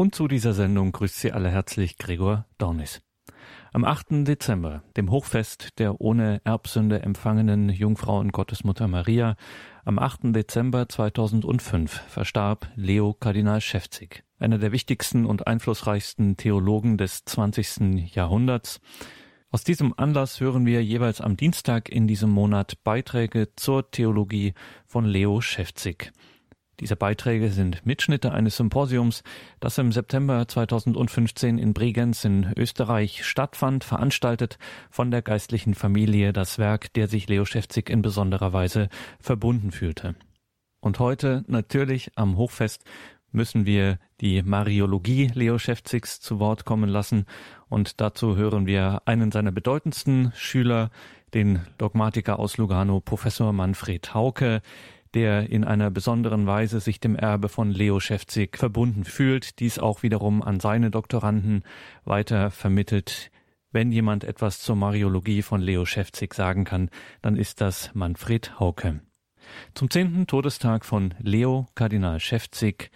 Und zu dieser Sendung grüßt Sie alle herzlich Gregor Dornis. Am 8. Dezember, dem Hochfest der ohne Erbsünde empfangenen Jungfrau und Gottesmutter Maria, am 8. Dezember 2005 verstarb Leo Kardinal Schäfzig, einer der wichtigsten und einflussreichsten Theologen des 20. Jahrhunderts. Aus diesem Anlass hören wir jeweils am Dienstag in diesem Monat Beiträge zur Theologie von Leo Schäfzig. Diese Beiträge sind Mitschnitte eines Symposiums, das im September 2015 in Bregenz in Österreich stattfand, veranstaltet von der geistlichen Familie das Werk, der sich Leo Schäfzig in besonderer Weise verbunden fühlte. Und heute natürlich am Hochfest müssen wir die Mariologie Leo Schäfzigs zu Wort kommen lassen und dazu hören wir einen seiner bedeutendsten Schüler, den Dogmatiker aus Lugano, Professor Manfred Hauke, der in einer besonderen Weise sich dem Erbe von Leo Schäfzig verbunden fühlt, dies auch wiederum an seine Doktoranden weiter vermittelt. Wenn jemand etwas zur Mariologie von Leo Schäfzig sagen kann, dann ist das Manfred Hauke. Zum zehnten Todestag von Leo Kardinal Schäfzig,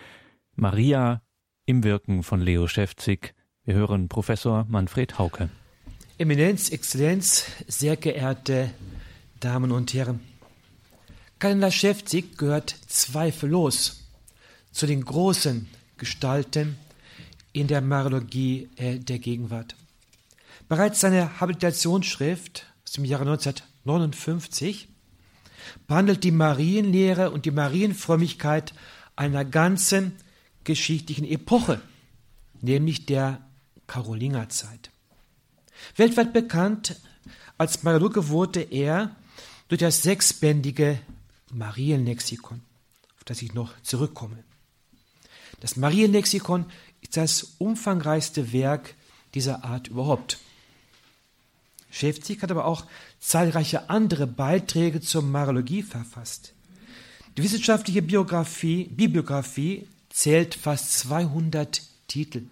Maria im Wirken von Leo Schäfzig. Wir hören Professor Manfred Hauke. Eminenz, Exzellenz, sehr geehrte Damen und Herren. Kardinal Schäfzig gehört zweifellos zu den großen Gestalten in der Mariologie äh, der Gegenwart. Bereits seine Habilitationsschrift aus dem Jahre 1959 behandelt die Marienlehre und die Marienfrömmigkeit einer ganzen geschichtlichen Epoche, nämlich der Karolingerzeit. Weltweit bekannt als Mariologe wurde er durch das sechsbändige Marienlexikon, auf das ich noch zurückkomme. Das Marienlexikon ist das umfangreichste Werk dieser Art überhaupt. Schäfzig hat aber auch zahlreiche andere Beiträge zur Mariologie verfasst. Die wissenschaftliche Biografie, Bibliografie zählt fast 200 Titel,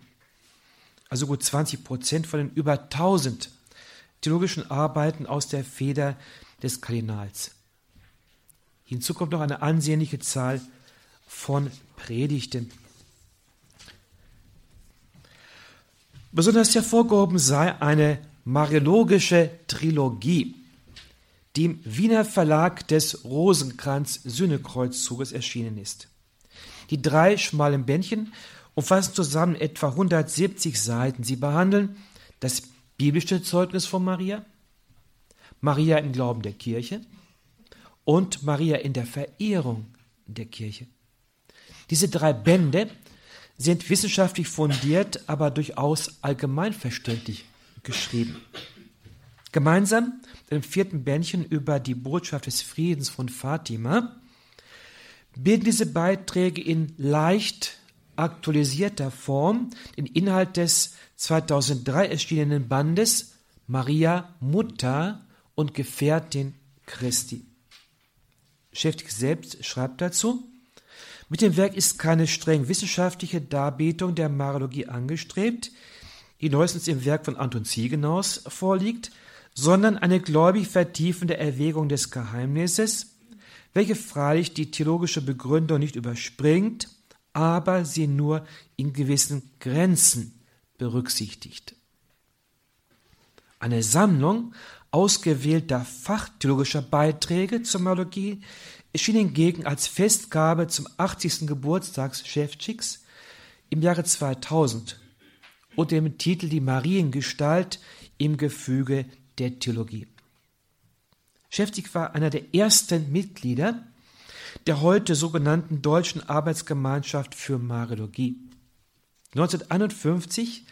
also gut 20 Prozent von den über 1000 theologischen Arbeiten aus der Feder des Kardinals. Hinzu kommt noch eine ansehnliche Zahl von Predigten. Besonders hervorgehoben sei eine mariologische Trilogie, die im Wiener Verlag des Rosenkranz-Sühnekreuzzuges erschienen ist. Die drei schmalen Bändchen umfassen zusammen etwa 170 Seiten. Sie behandeln das biblische Zeugnis von Maria, Maria im Glauben der Kirche, und Maria in der Verehrung der Kirche. Diese drei Bände sind wissenschaftlich fundiert, aber durchaus allgemeinverständlich geschrieben. Gemeinsam dem vierten Bändchen über die Botschaft des Friedens von Fatima bilden diese Beiträge in leicht aktualisierter Form den Inhalt des 2003 erschienenen Bandes Maria Mutter und Gefährtin Christi. Schäftig selbst schreibt dazu, mit dem Werk ist keine streng wissenschaftliche Darbietung der Mariologie angestrebt, die neuestens im Werk von Anton Ziegenaus vorliegt, sondern eine gläubig vertiefende Erwägung des Geheimnisses, welche freilich die theologische Begründung nicht überspringt, aber sie nur in gewissen Grenzen berücksichtigt. Eine Sammlung ausgewählter fachtheologischer Beiträge zur Mariologie erschien hingegen als Festgabe zum 80. Geburtstag Schäftschiks im Jahre 2000 unter dem Titel Die Mariengestalt im Gefüge der Theologie. Schäftig war einer der ersten Mitglieder der heute sogenannten Deutschen Arbeitsgemeinschaft für Mariologie. 1951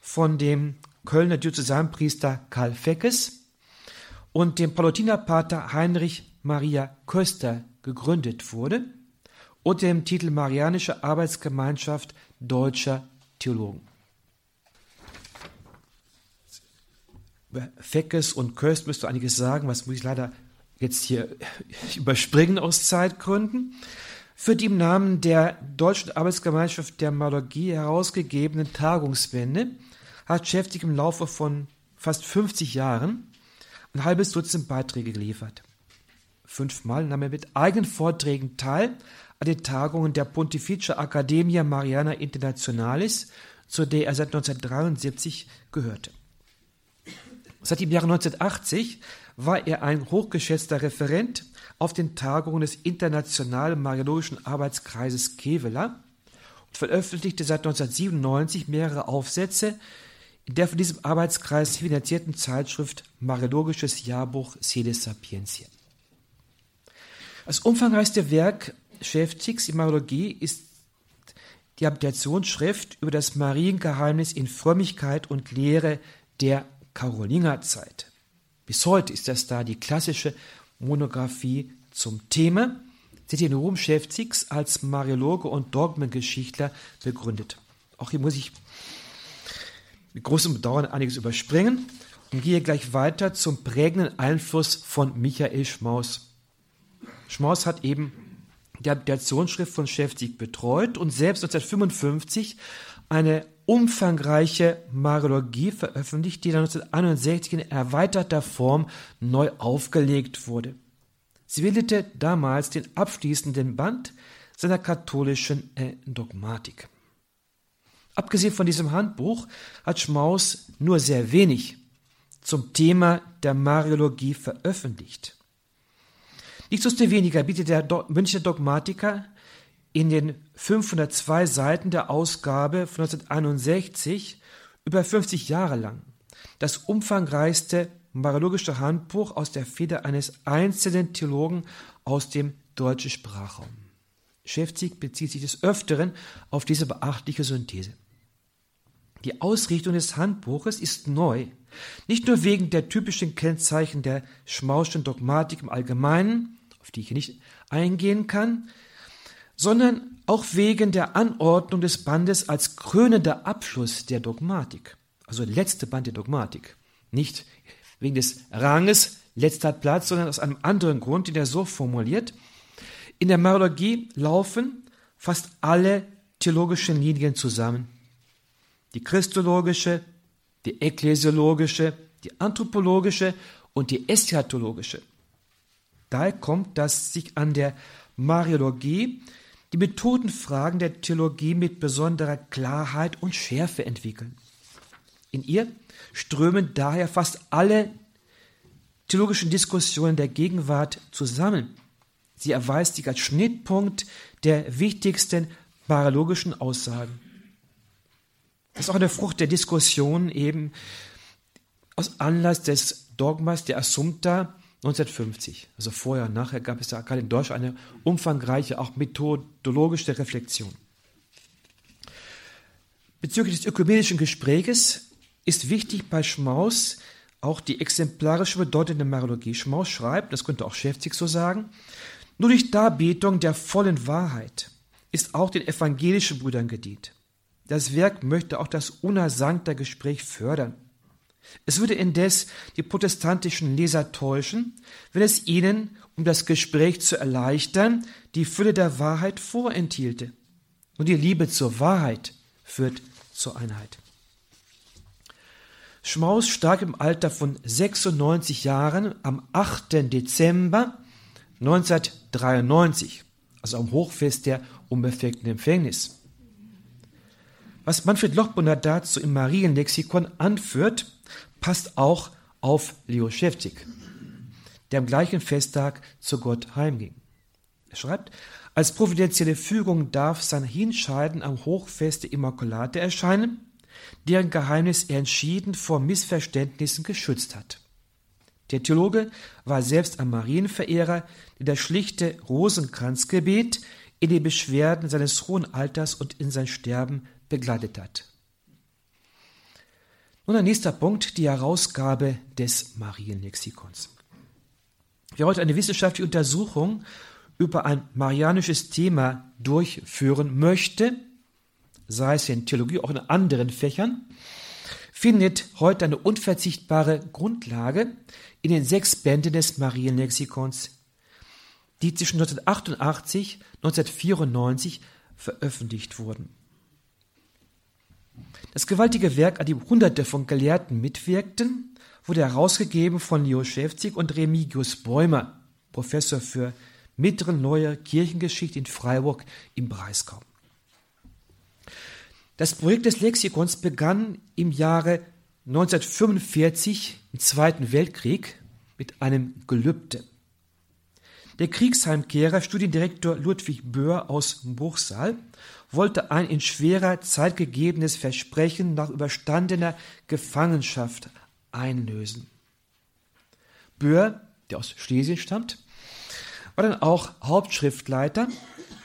von dem Kölner Diözesanpriester Karl Feckes und dem Palutinerpater Heinrich Maria Köster gegründet wurde unter dem Titel Marianische Arbeitsgemeinschaft deutscher Theologen. Über Feckes und Köst müsst du einiges sagen, was muss ich leider jetzt hier überspringen aus Zeitgründen. Für die im Namen der Deutschen Arbeitsgemeinschaft der Malologie herausgegebenen Tagungswende hat Schäftig im Laufe von fast 50 Jahren ein halbes Dutzend Beiträge geliefert. Fünfmal nahm er mit eigenen Vorträgen teil an den Tagungen der Pontificia Academia Mariana Internationalis, zu der er seit 1973 gehörte. Seit dem Jahre 1980 war er ein hochgeschätzter Referent auf den Tagungen des Internationalen Mariologischen Arbeitskreises Kevela und veröffentlichte seit 1997 mehrere Aufsätze in der von diesem Arbeitskreis finanzierten Zeitschrift Mariologisches Jahrbuch Sede Sapientia. Das umfangreichste Werk Schäftigs in Mariologie ist die Habilitationsschrift über das Mariengeheimnis in Frömmigkeit und Lehre der Karolingerzeit. Bis heute ist das da die klassische Monographie zum Thema, die den Ruhm Schäftigs als Mariologe und Dogmengeschichtler begründet. Auch hier muss ich mit großem Bedauern einiges überspringen und gehe gleich weiter zum prägenden Einfluss von Michael Schmaus. Schmaus hat eben die Habilitationsschrift von Schäftig betreut und selbst 1955 eine umfangreiche Mariologie veröffentlicht, die dann 1961 in erweiterter Form neu aufgelegt wurde. Sie bildete damals den abschließenden Band seiner katholischen äh, Dogmatik. Abgesehen von diesem Handbuch hat Schmaus nur sehr wenig zum Thema der Mariologie veröffentlicht. Nichtsdestoweniger bietet der Münchner Dogmatiker in den 502 Seiten der Ausgabe von 1961 über 50 Jahre lang das umfangreichste mariologische Handbuch aus der Feder eines einzelnen Theologen aus dem deutschen Sprachraum. Schäfzig bezieht sich des Öfteren auf diese beachtliche Synthese. Die Ausrichtung des Handbuches ist neu, nicht nur wegen der typischen Kennzeichen der Schmauschen Dogmatik im Allgemeinen, auf die ich nicht eingehen kann, sondern auch wegen der Anordnung des Bandes als krönender Abschluss der Dogmatik, also letzte Band der Dogmatik. Nicht wegen des Ranges letzter Platz, sondern aus einem anderen Grund, den er so formuliert. In der Mariologie laufen fast alle theologischen Linien zusammen die christologische, die ekklesiologische, die anthropologische und die eschatologische. Daher kommt, dass sich an der Mariologie die Methodenfragen der Theologie mit besonderer Klarheit und Schärfe entwickeln. In ihr strömen daher fast alle theologischen Diskussionen der Gegenwart zusammen. Sie erweist sich als Schnittpunkt der wichtigsten mariologischen Aussagen. Das ist auch eine Frucht der Diskussion eben aus Anlass des Dogmas der Assumpta 1950. Also vorher und nachher gab es da gerade in Deutschland eine umfangreiche, auch methodologische Reflexion. Bezüglich des ökumenischen Gespräches ist wichtig bei Schmaus auch die exemplarische Bedeutung der Mariologie. Schmaus schreibt, das könnte auch Schäfzig so sagen, nur durch Darbietung der vollen Wahrheit ist auch den evangelischen Brüdern gedient. Das Werk möchte auch das unersankte Gespräch fördern. Es würde indes die protestantischen Leser täuschen, wenn es ihnen, um das Gespräch zu erleichtern, die Fülle der Wahrheit vorenthielte. Und die Liebe zur Wahrheit führt zur Einheit. Schmaus stark im Alter von 96 Jahren am 8. Dezember 1993, also am Hochfest der unbefleckten Empfängnis. Was Manfred Lochbrunner dazu im Marienlexikon anführt, passt auch auf Leo Schäftig, der am gleichen Festtag zu Gott heimging. Er schreibt, als providentielle Fügung darf sein Hinscheiden am Hochfest der Immaculate erscheinen, deren Geheimnis er entschieden vor Missverständnissen geschützt hat. Der Theologe war selbst ein Marienverehrer, der das schlichte Rosenkranzgebet in den Beschwerden seines hohen Alters und in sein Sterben begleitet hat. Nun ein nächster Punkt, die Herausgabe des Marienlexikons. Wer heute eine wissenschaftliche Untersuchung über ein marianisches Thema durchführen möchte, sei es in Theologie, auch in anderen Fächern, findet heute eine unverzichtbare Grundlage in den sechs Bänden des Marienlexikons, die zwischen 1988 und 1994 veröffentlicht wurden. Das gewaltige Werk, an dem Hunderte von Gelehrten mitwirkten, wurde herausgegeben von Leo Schäfzig und Remigius Bäumer, Professor für Mittlere Neue Kirchengeschichte in Freiburg im Breisgau. Das Projekt des Lexikons begann im Jahre 1945 im Zweiten Weltkrieg mit einem Gelübde. Der Kriegsheimkehrer, Studiendirektor Ludwig Böhr aus Bruchsal, wollte ein in schwerer Zeit gegebenes Versprechen nach überstandener Gefangenschaft einlösen. Böhr, der aus Schlesien stammt, war dann auch Hauptschriftleiter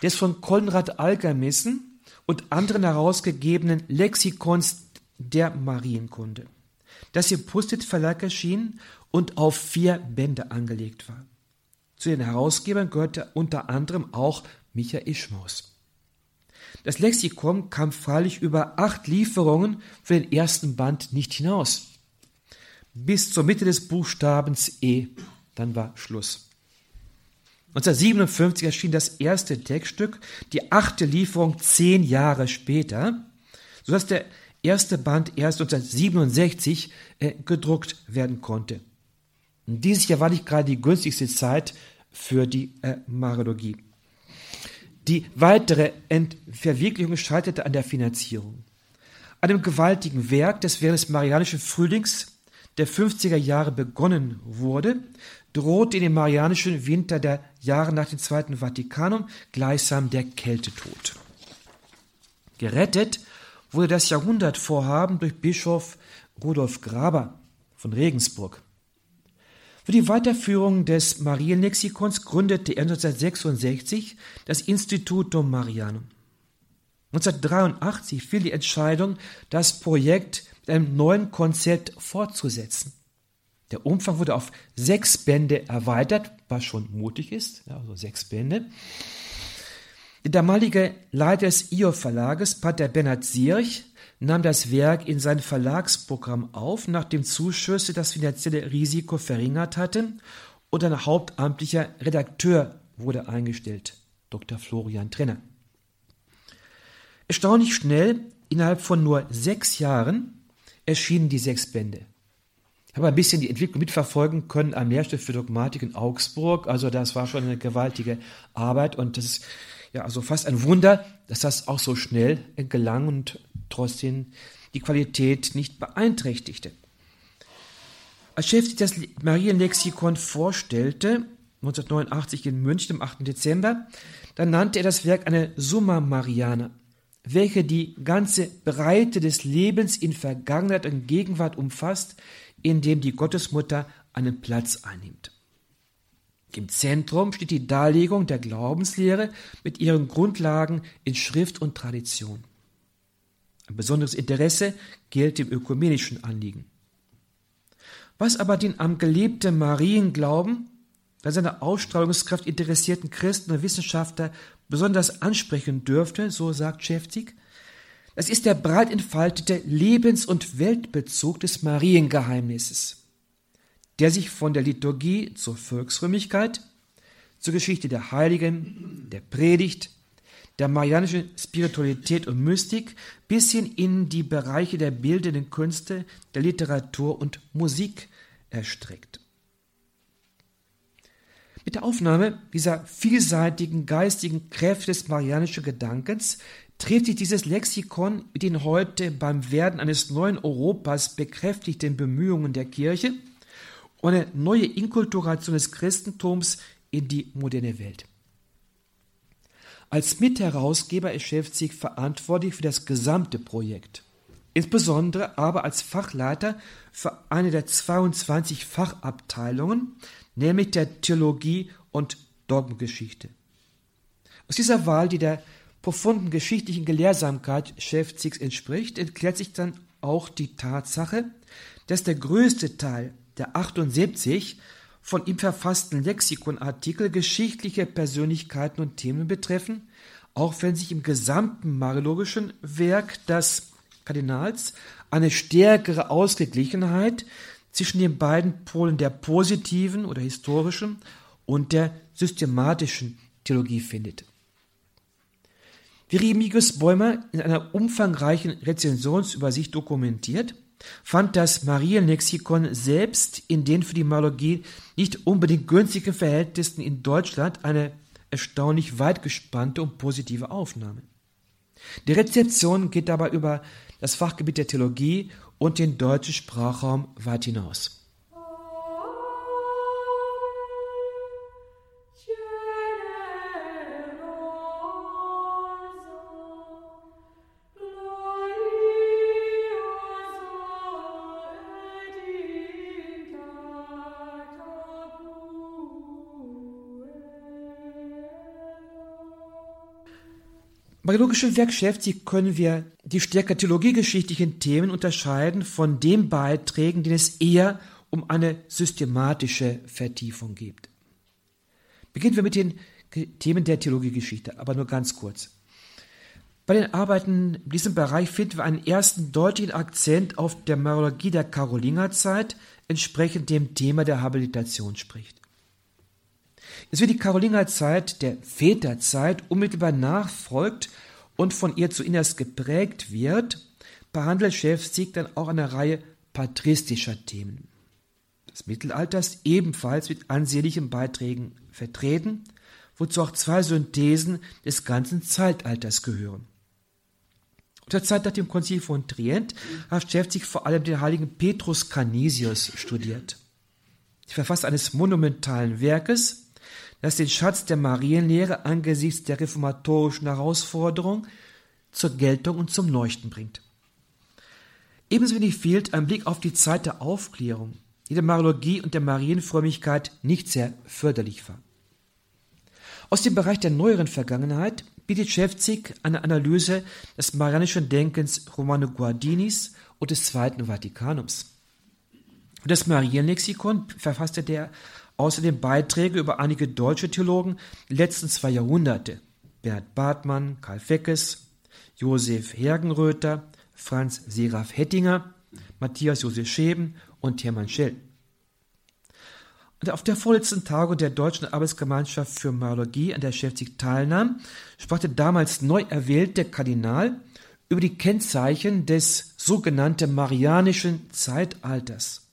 des von Konrad Algermissen und anderen herausgegebenen Lexikons der Marienkunde, das im Pustet Verlag erschien und auf vier Bände angelegt war. Zu den Herausgebern gehörte unter anderem auch Michael Schmaus. Das Lexikon kam freilich über acht Lieferungen für den ersten Band nicht hinaus. Bis zur Mitte des Buchstabens E, dann war Schluss. 1957 erschien das erste Textstück, die achte Lieferung zehn Jahre später, sodass der erste Band erst 1967 äh, gedruckt werden konnte. Und dieses Jahr war nicht gerade die günstigste Zeit für die äh, Mariologie. Die weitere Verwirklichung scheiterte an der Finanzierung. An dem gewaltigen Werk, das während des Marianischen Frühlings der 50er Jahre begonnen wurde, drohte in dem Marianischen Winter der Jahre nach dem Zweiten Vatikanum gleichsam der Kältetod. Gerettet wurde das Jahrhundertvorhaben durch Bischof Rudolf Graber von Regensburg. Für die Weiterführung des Marienlexikons gründete er 1966 das Institutum Marianum. 1983 fiel die Entscheidung, das Projekt mit einem neuen Konzept fortzusetzen. Der Umfang wurde auf sechs Bände erweitert, was schon mutig ist, also sechs Bände. Der damalige Leiter des IO-Verlages, Pater Bernhard Sierch, nahm das Werk in sein Verlagsprogramm auf, nachdem Zuschüsse das finanzielle Risiko verringert hatten und ein hauptamtlicher Redakteur wurde eingestellt, Dr. Florian Trenner. Erstaunlich schnell, innerhalb von nur sechs Jahren, erschienen die sechs Bände. Ich habe ein bisschen die Entwicklung mitverfolgen können am Lehrstuhl für Dogmatik in Augsburg. Also das war schon eine gewaltige Arbeit und das ist ja also fast ein Wunder, dass das auch so schnell gelang und trotzdem die Qualität nicht beeinträchtigte. Als Chef das Marienlexikon vorstellte, 1989 in München am 8. Dezember, dann nannte er das Werk eine Summa Mariana, welche die ganze Breite des Lebens in Vergangenheit und Gegenwart umfasst, in dem die Gottesmutter einen Platz einnimmt. Im Zentrum steht die Darlegung der Glaubenslehre mit ihren Grundlagen in Schrift und Tradition. Ein besonderes Interesse gilt dem ökumenischen Anliegen. Was aber den am gelebten Marienglauben bei seiner Ausstrahlungskraft interessierten Christen und Wissenschaftler besonders ansprechen dürfte, so sagt Schäfzig, das ist der breit entfaltete Lebens- und Weltbezug des Mariengeheimnisses, der sich von der Liturgie zur Volksrömigkeit, zur Geschichte der Heiligen, der Predigt, der marianischen Spiritualität und Mystik bis hin in die Bereiche der bildenden Künste, der Literatur und Musik erstreckt. Mit der Aufnahme dieser vielseitigen geistigen Kräfte des marianischen Gedankens trifft sich dieses Lexikon mit den heute beim Werden eines neuen Europas bekräftigten Bemühungen der Kirche eine neue Inkulturation des Christentums in die moderne Welt. Als Mitherausgeber ist Schäfzig verantwortlich für das gesamte Projekt, insbesondere aber als Fachleiter für eine der 22 Fachabteilungen, nämlich der Theologie und Dogmengeschichte. Aus dieser Wahl, die der profunden geschichtlichen Gelehrsamkeit Schäfzigs entspricht, erklärt sich dann auch die Tatsache, dass der größte Teil der 78 von ihm verfassten Lexikonartikel geschichtliche Persönlichkeiten und Themen betreffen, auch wenn sich im gesamten mariologischen Werk des Kardinals eine stärkere Ausgeglichenheit zwischen den beiden Polen der positiven oder historischen und der systematischen Theologie findet. Wie Remigius Bäumer in einer umfangreichen Rezensionsübersicht dokumentiert, fand das Marienlexikon selbst in den für die Marologie nicht unbedingt günstigen Verhältnissen in Deutschland eine erstaunlich weit gespannte und positive Aufnahme. Die Rezeption geht dabei über das Fachgebiet der Theologie und den deutschen Sprachraum weit hinaus. Mariologischen Werk Schäfzig können wir die stärker theologiegeschichtlichen Themen unterscheiden von den Beiträgen, denen es eher um eine systematische Vertiefung geht. Beginnen wir mit den Themen der Theologiegeschichte, aber nur ganz kurz. Bei den Arbeiten in diesem Bereich finden wir einen ersten deutlichen Akzent auf der Mariologie der Karolingerzeit, entsprechend dem Thema der Habilitation spricht. Es wird die Karolingerzeit der Väterzeit unmittelbar nachfolgt und von ihr zu innerst geprägt wird, behandelt Schäfzig dann auch eine Reihe patristischer Themen. Das Mittelalter ist ebenfalls mit ansehnlichen Beiträgen vertreten, wozu auch zwei Synthesen des ganzen Zeitalters gehören. Unter Zeit nach dem Konzil von Trient hat Schäfzig vor allem den heiligen Petrus Canisius studiert. Die Verfasser eines monumentalen Werkes, das den Schatz der Marienlehre angesichts der reformatorischen Herausforderung zur Geltung und zum Leuchten bringt. Ebenso wenig fehlt ein Blick auf die Zeit der Aufklärung, die der Mariologie und der Marienfrömmigkeit nicht sehr förderlich war. Aus dem Bereich der neueren Vergangenheit bietet Schäfzig eine Analyse des marianischen Denkens Romano Guardinis und des Zweiten Vatikanums. Das Marienlexikon verfasste der außerdem Beiträge über einige deutsche Theologen der letzten zwei Jahrhunderte. Bernhard Bartmann, Karl Feckes, Josef Hergenröther, Franz Seraph Hettinger, Matthias Josef Scheben und Hermann Schell. Und auf der vorletzten Tagung der Deutschen Arbeitsgemeinschaft für Mariologie, an der Schäfzig teilnahm, sprach der damals neu erwählte Kardinal über die Kennzeichen des sogenannten Marianischen Zeitalters.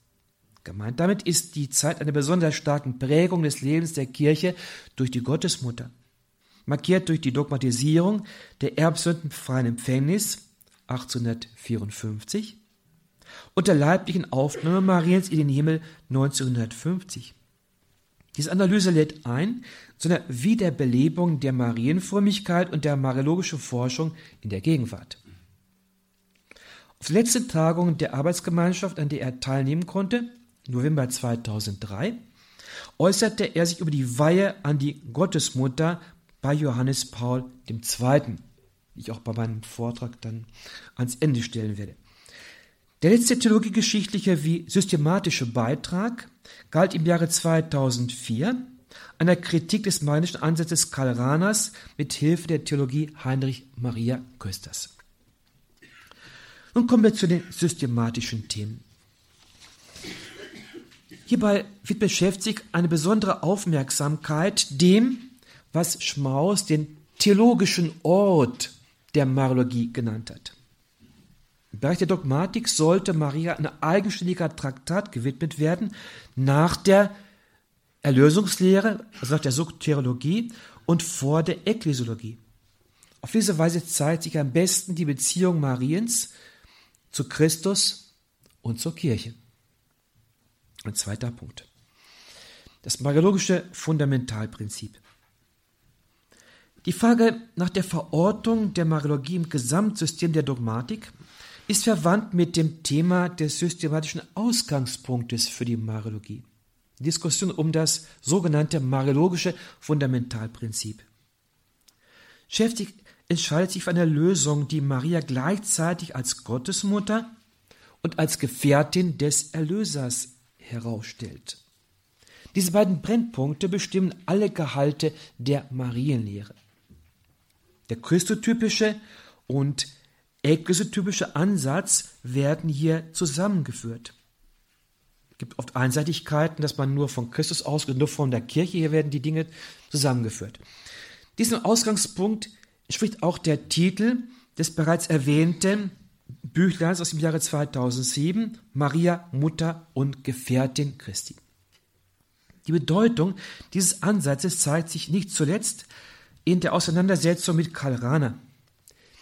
Gemeint damit ist die Zeit einer besonders starken Prägung des Lebens der Kirche durch die Gottesmutter, markiert durch die Dogmatisierung der erbsündenfreien Empfängnis 1854 und der leiblichen Aufnahme Mariens in den Himmel 1950. Diese Analyse lädt ein zu einer Wiederbelebung der Marienfrömmigkeit und der mariologischen Forschung in der Gegenwart. Auf der letzten Tagung der Arbeitsgemeinschaft, an der er teilnehmen konnte, November 2003, äußerte er sich über die Weihe an die Gottesmutter bei Johannes Paul II., die ich auch bei meinem Vortrag dann ans Ende stellen werde. Der letzte theologiegeschichtliche wie systematische Beitrag galt im Jahre 2004 einer Kritik des marianischen Ansatzes Karl Rahners mit Hilfe der Theologie Heinrich Maria Kösters. Nun kommen wir zu den systematischen Themen. Hierbei wird beschäftigt eine besondere Aufmerksamkeit dem, was Schmaus den theologischen Ort der Mariologie genannt hat. Im Bereich der Dogmatik sollte Maria ein eigenständiger Traktat gewidmet werden nach der Erlösungslehre, also nach der Soteriologie und vor der Ekklesiologie. Auf diese Weise zeigt sich am besten die Beziehung Mariens zu Christus und zur Kirche. Ein zweiter Punkt. Das mariologische Fundamentalprinzip. Die Frage nach der Verortung der Mariologie im Gesamtsystem der Dogmatik ist verwandt mit dem Thema des systematischen Ausgangspunktes für die Mariologie. Diskussion um das sogenannte mariologische Fundamentalprinzip. Schäftig entscheidet sich für eine Lösung, die Maria gleichzeitig als Gottesmutter und als Gefährtin des Erlösers herausstellt. Diese beiden Brennpunkte bestimmen alle Gehalte der Marienlehre. Der christotypische und eklesiotypische Ansatz werden hier zusammengeführt. Es gibt oft Einseitigkeiten, dass man nur von Christus ausgeht, nur von der Kirche. Hier werden die Dinge zusammengeführt. Diesem Ausgangspunkt entspricht auch der Titel des bereits erwähnten Büchleins aus dem Jahre 2007, Maria, Mutter und Gefährtin Christi. Die Bedeutung dieses Ansatzes zeigt sich nicht zuletzt in der Auseinandersetzung mit Karl Rahner,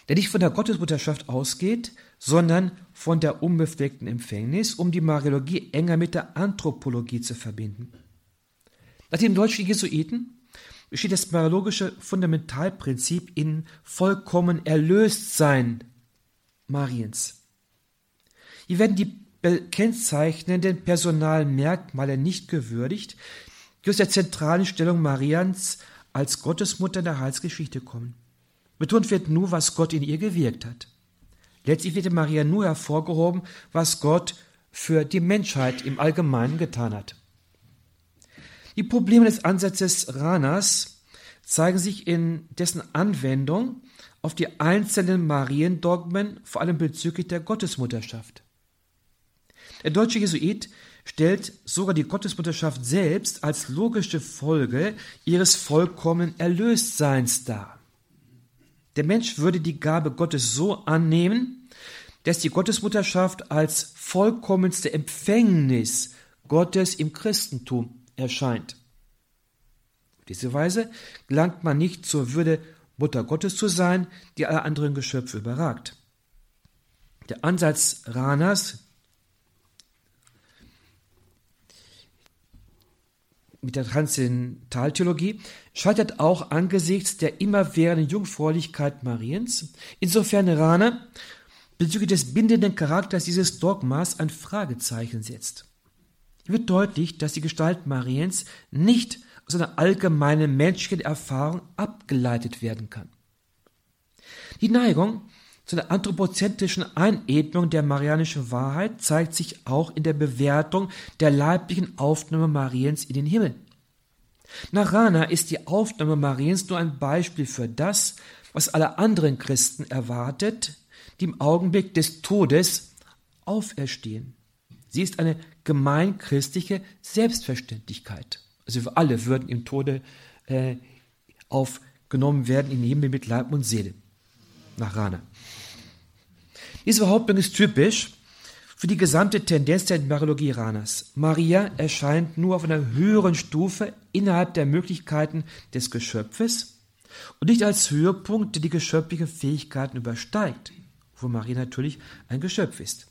der nicht von der Gottesmutterschaft ausgeht, sondern von der unbefleckten Empfängnis, um die Mariologie enger mit der Anthropologie zu verbinden. Nach dem deutschen Jesuiten besteht das mariologische Fundamentalprinzip in vollkommen Erlöstsein Mariens. Hier werden die kennzeichnenden personalen Merkmale nicht gewürdigt, die aus der zentralen Stellung Marians als Gottesmutter in der Heilsgeschichte kommen. Betont wird nur, was Gott in ihr gewirkt hat. Letztlich wird in Maria nur hervorgehoben, was Gott für die Menschheit im Allgemeinen getan hat. Die Probleme des Ansatzes Ranas zeigen sich in dessen Anwendung auf die einzelnen Mariendogmen, vor allem bezüglich der Gottesmutterschaft. Der deutsche Jesuit stellt sogar die Gottesmutterschaft selbst als logische Folge ihres vollkommenen Erlöstseins dar. Der Mensch würde die Gabe Gottes so annehmen, dass die Gottesmutterschaft als vollkommenste Empfängnis Gottes im Christentum erscheint. Auf diese Weise gelangt man nicht zur Würde Mutter Gottes zu sein, die alle anderen Geschöpfe überragt. Der Ansatz Ranas mit der Transzendentaltheologie scheitert auch angesichts der immerwährenden Jungfräulichkeit Mariens, insofern Rana bezüglich des bindenden Charakters dieses Dogmas ein Fragezeichen setzt. Hier wird deutlich, dass die Gestalt Mariens nicht aus einer allgemeinen menschlichen Erfahrung abgeleitet werden kann. Die Neigung zu einer anthropozentrischen Einebnung der marianischen Wahrheit zeigt sich auch in der Bewertung der leiblichen Aufnahme Mariens in den Himmel. Nach Rana ist die Aufnahme Mariens nur ein Beispiel für das, was alle anderen Christen erwartet, die im Augenblick des Todes auferstehen. Sie ist eine gemeinchristliche Selbstverständlichkeit. Also wir alle würden im Tode äh, aufgenommen werden in Himmel mit Leib und Seele. Nach Rana. Diese Behauptung ist typisch für die gesamte Tendenz der Mariologie Ranas. Maria erscheint nur auf einer höheren Stufe innerhalb der Möglichkeiten des Geschöpfes und nicht als Höhepunkt, der die geschöpflichen Fähigkeiten übersteigt, wo Maria natürlich ein Geschöpf ist.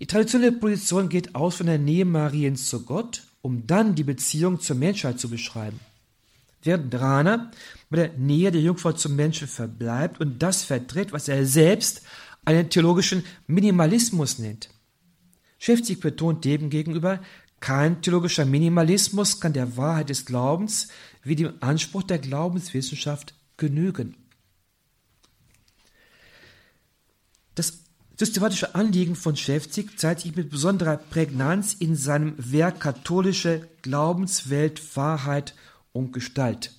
Die traditionelle Position geht aus von der Nähe Mariens zu Gott, um dann die Beziehung zur Menschheit zu beschreiben. Während Rana bei der Nähe der Jungfrau zum Menschen verbleibt und das vertritt, was er selbst einen theologischen Minimalismus nennt. Schäfzig betont demgegenüber, kein theologischer Minimalismus kann der Wahrheit des Glaubens wie dem Anspruch der Glaubenswissenschaft genügen. Das systematische Anliegen von Schäfzig zeigt sich mit besonderer Prägnanz in seinem Werk Katholische Glaubenswelt, Wahrheit und Gestalt.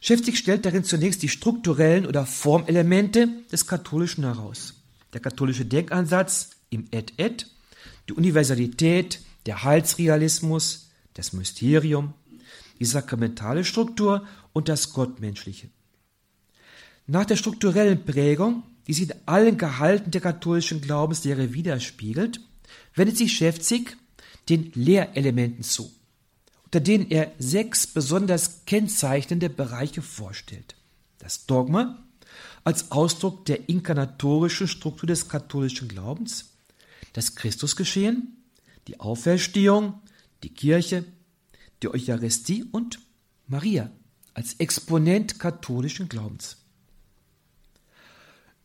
Schäfzig stellt darin zunächst die strukturellen oder Formelemente des Katholischen heraus. Der katholische Denkansatz im Et-Et, die Universalität, der Heilsrealismus, das Mysterium, die sakramentale Struktur und das Gottmenschliche. Nach der strukturellen Prägung, die sich in allen Gehalten der katholischen Glaubenslehre widerspiegelt, wendet sich Schäfzig den Lehrelementen zu unter denen er sechs besonders kennzeichnende Bereiche vorstellt. Das Dogma als Ausdruck der inkarnatorischen Struktur des katholischen Glaubens, das Christusgeschehen, die Auferstehung, die Kirche, die Eucharistie und Maria als Exponent katholischen Glaubens.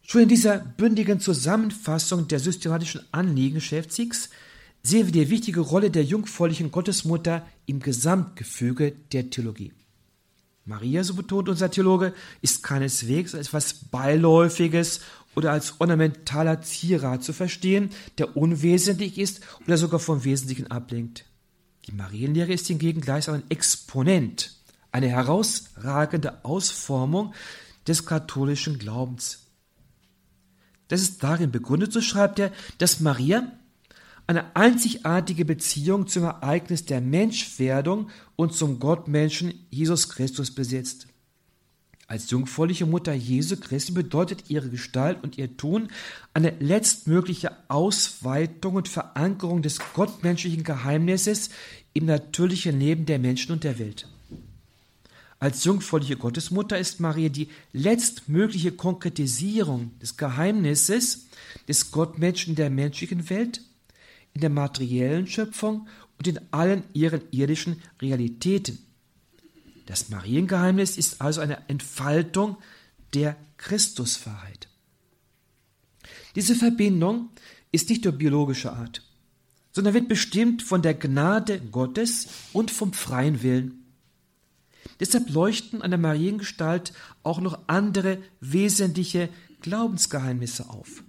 Schon in dieser bündigen Zusammenfassung der systematischen Anliegen Schäfzigs sehen wir die wichtige Rolle der jungfräulichen Gottesmutter im Gesamtgefüge der Theologie. Maria, so betont unser Theologe, ist keineswegs als etwas Beiläufiges oder als ornamentaler Zierat zu verstehen, der unwesentlich ist oder sogar vom Wesentlichen ablenkt. Die Marienlehre ist hingegen gleichsam ein Exponent, eine herausragende Ausformung des katholischen Glaubens. Das ist darin begründet, so schreibt er, dass Maria eine einzigartige Beziehung zum Ereignis der Menschwerdung und zum Gottmenschen Jesus Christus besitzt. Als jungfräuliche Mutter Jesu Christi bedeutet ihre Gestalt und ihr Tun eine letztmögliche Ausweitung und Verankerung des gottmenschlichen Geheimnisses im natürlichen Leben der Menschen und der Welt. Als jungfräuliche Gottesmutter ist Maria die letztmögliche Konkretisierung des Geheimnisses des Gottmenschen der menschlichen Welt, in der materiellen Schöpfung und in allen ihren irdischen Realitäten. Das Mariengeheimnis ist also eine Entfaltung der Christuswahrheit. Diese Verbindung ist nicht nur biologischer Art, sondern wird bestimmt von der Gnade Gottes und vom freien Willen. Deshalb leuchten an der Mariengestalt auch noch andere wesentliche Glaubensgeheimnisse auf.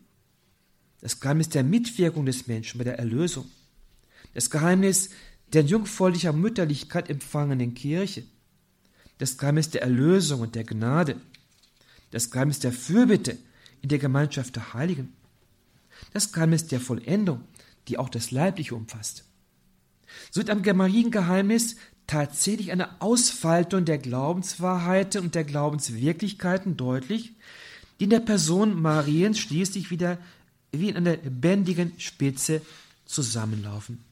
Das Geheimnis der Mitwirkung des Menschen bei der Erlösung. Das Geheimnis der jungfräulicher Mütterlichkeit empfangenen Kirche das Geheimnis der Erlösung und der Gnade, das Geheimnis der Fürbitte in der Gemeinschaft der Heiligen, das Geheimnis der Vollendung, die auch das Leibliche umfasst. So wird am Mariengeheimnis tatsächlich eine Ausfaltung der Glaubenswahrheiten und der Glaubenswirklichkeiten deutlich, die in der Person Mariens schließlich wieder wie in einer lebendigen Spitze zusammenlaufen.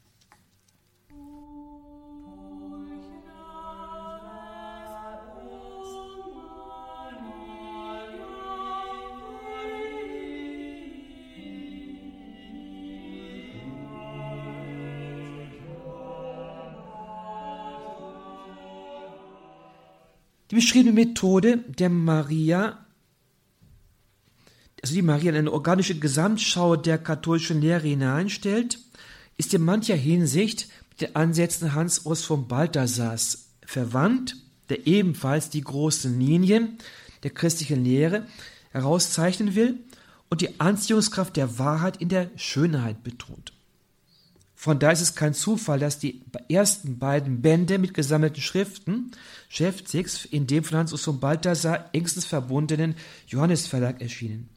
Die beschriebene Methode der Maria, also die Maria in eine organische Gesamtschau der katholischen Lehre hineinstellt, ist in mancher Hinsicht mit den Ansätzen Hans Urs von Balthasars verwandt, der ebenfalls die großen Linien der christlichen Lehre herauszeichnen will und die Anziehungskraft der Wahrheit in der Schönheit betont. Von daher ist es kein Zufall, dass die ersten beiden Bände mit gesammelten Schriften, Schäfzigs, in dem von Hans von Balthasar engstens verbundenen Johannes Verlag erschienen.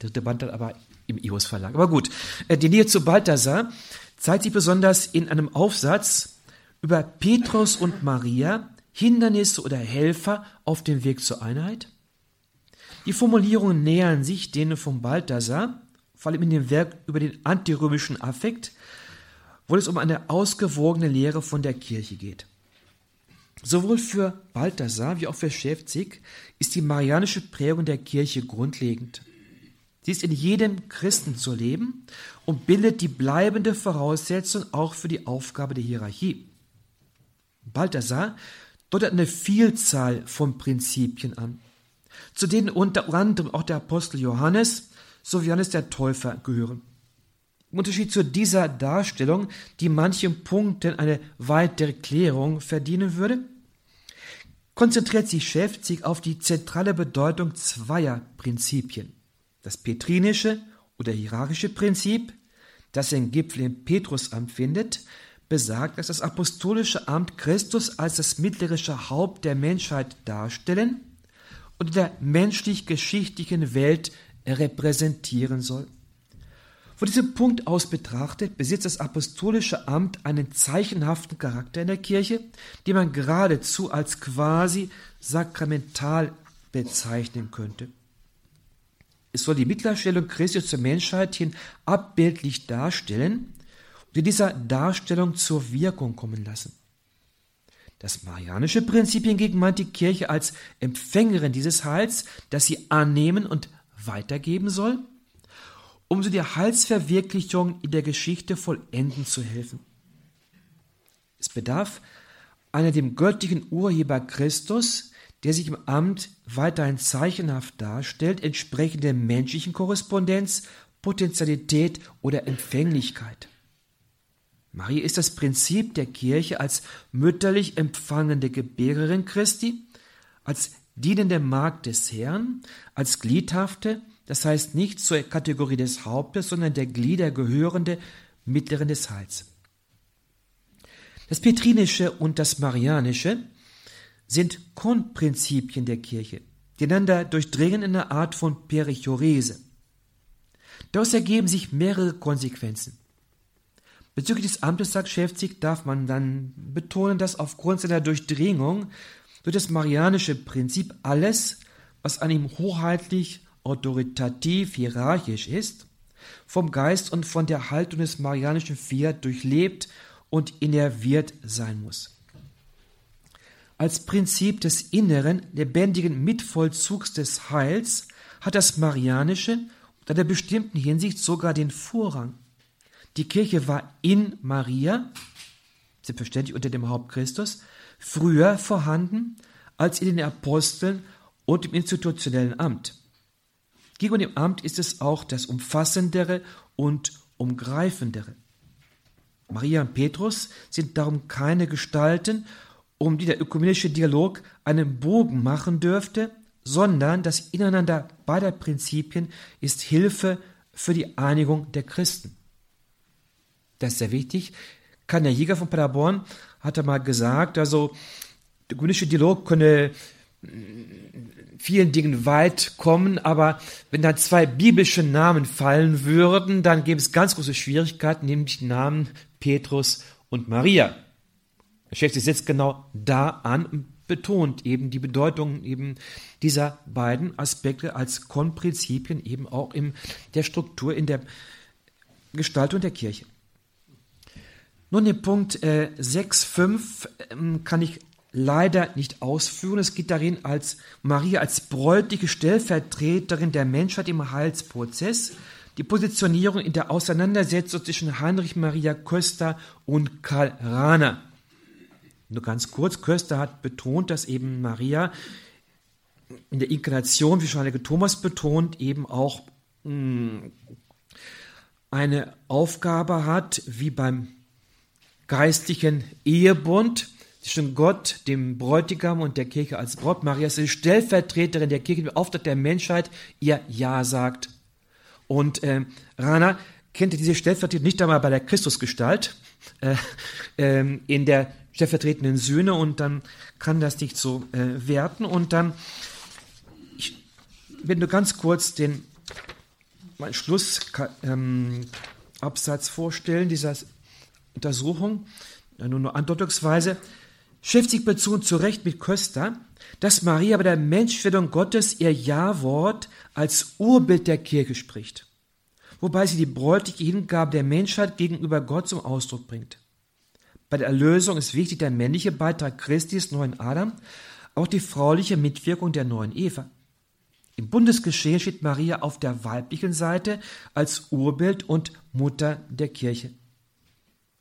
Der dritte Band dann aber im Ios Verlag. Aber gut, äh, die Nähe zu Balthasar zeigt sich besonders in einem Aufsatz über Petrus und Maria, Hindernisse oder Helfer auf dem Weg zur Einheit. Die Formulierungen nähern sich denen von Balthasar, vor allem in dem Werk über den antirömischen Affekt, wo es um eine ausgewogene Lehre von der Kirche geht. Sowohl für Balthasar wie auch für Schäfzig ist die marianische Prägung der Kirche grundlegend. Sie ist in jedem Christen zu leben und bildet die bleibende Voraussetzung auch für die Aufgabe der Hierarchie. Balthasar deutet eine Vielzahl von Prinzipien an, zu denen unter anderem auch der Apostel Johannes so wie Johannes der Täufer gehören. Im Unterschied zu dieser Darstellung, die manchen Punkten eine weitere Klärung verdienen würde, konzentriert sich Schäfzig auf die zentrale Bedeutung zweier Prinzipien. Das petrinische oder hierarchische Prinzip, das den Gipfel im Petrusamt findet, besagt, dass das apostolische Amt Christus als das mittlerische Haupt der Menschheit darstellen und in der menschlich-geschichtlichen Welt repräsentieren soll. Von diesem Punkt aus betrachtet besitzt das apostolische Amt einen zeichenhaften Charakter in der Kirche, den man geradezu als quasi sakramental bezeichnen könnte. Es soll die Mittlerstellung Christi zur Menschheit hin abbildlich darstellen und in dieser Darstellung zur Wirkung kommen lassen. Das marianische Prinzip hingegen meint die Kirche als Empfängerin dieses Heils, das sie annehmen und weitergeben soll, um so die Heilsverwirklichung in der Geschichte vollenden zu helfen. Es bedarf einer dem göttlichen Urheber Christus, der sich im Amt weiterhin zeichenhaft darstellt, entsprechende menschlichen Korrespondenz, Potentialität oder Empfänglichkeit. Marie ist das Prinzip der Kirche als mütterlich empfangende Gebärerin Christi, als dienende Magd des Herrn als Gliedhafte, das heißt nicht zur Kategorie des Hauptes, sondern der Glieder gehörende Mittleren des Heils. Das Petrinische und das Marianische sind Grundprinzipien der Kirche, die einander durchdringen in einer Art von Perichorese. Daraus ergeben sich mehrere Konsequenzen. Bezüglich des Amtes, sagt Schäfzig, darf man dann betonen, dass aufgrund seiner Durchdringung durch das marianische Prinzip alles, was an ihm hoheitlich, autoritativ, hierarchisch ist, vom Geist und von der Haltung des marianischen Fiat durchlebt und innerviert sein muss. Als Prinzip des inneren, lebendigen Mitvollzugs des Heils hat das Marianische und in einer bestimmten Hinsicht sogar den Vorrang. Die Kirche war in Maria, selbstverständlich unter dem Haupt Christus, früher vorhanden als in den Aposteln und im institutionellen Amt. Gegenüber dem Amt ist es auch das umfassendere und umgreifendere. Maria und Petrus sind darum keine Gestalten, um die der ökumenische Dialog einen Bogen machen dürfte, sondern das Ineinander beider Prinzipien ist Hilfe für die Einigung der Christen. Das ist sehr wichtig. Der Jäger von Paderborn hat er mal gesagt, also der ökumenische Dialog könne vielen Dingen weit kommen, aber wenn da zwei biblische Namen fallen würden, dann gäbe es ganz große Schwierigkeiten, nämlich Namen Petrus und Maria. Er schätzt sich jetzt genau da an und betont eben die Bedeutung eben dieser beiden Aspekte als Konprinzipien eben auch in der Struktur, in der Gestaltung der Kirche. Nun den Punkt äh, 6.5 ähm, kann ich leider nicht ausführen. Es geht darin als Maria als bräutliche Stellvertreterin der Menschheit im Heilsprozess die Positionierung in der Auseinandersetzung zwischen Heinrich Maria Köster und Karl Rahner. Nur ganz kurz, Köster hat betont, dass eben Maria in der Inkarnation, wie schon Heilige Thomas betont, eben auch mh, hm, eine Aufgabe hat, wie beim geistlichen Ehebund zwischen Gott, dem Bräutigam und der Kirche als Braut. Maria ist die Stellvertreterin der Kirche, im Auftrag der Menschheit ihr Ja sagt und äh, Rana kennt diese Stellvertretung nicht einmal bei der Christusgestalt äh, äh, in der stellvertretenden Söhne und dann kann das nicht so äh, werten. Und dann, ich will nur ganz kurz den meinen Schlussabsatz ähm, vorstellen, dieser Untersuchung, nur nur andeutungsweise, schrift sich bezogen zu Recht mit Köster, dass Maria bei der Menschwerdung Gottes ihr Ja-Wort als Urbild der Kirche spricht, wobei sie die bräutliche Hingabe der Menschheit gegenüber Gott zum Ausdruck bringt. Bei der Erlösung ist wichtig der männliche Beitrag Christi des neuen Adam, auch die frauliche Mitwirkung der neuen Eva. Im Bundesgeschehen steht Maria auf der weiblichen Seite als Urbild und Mutter der Kirche.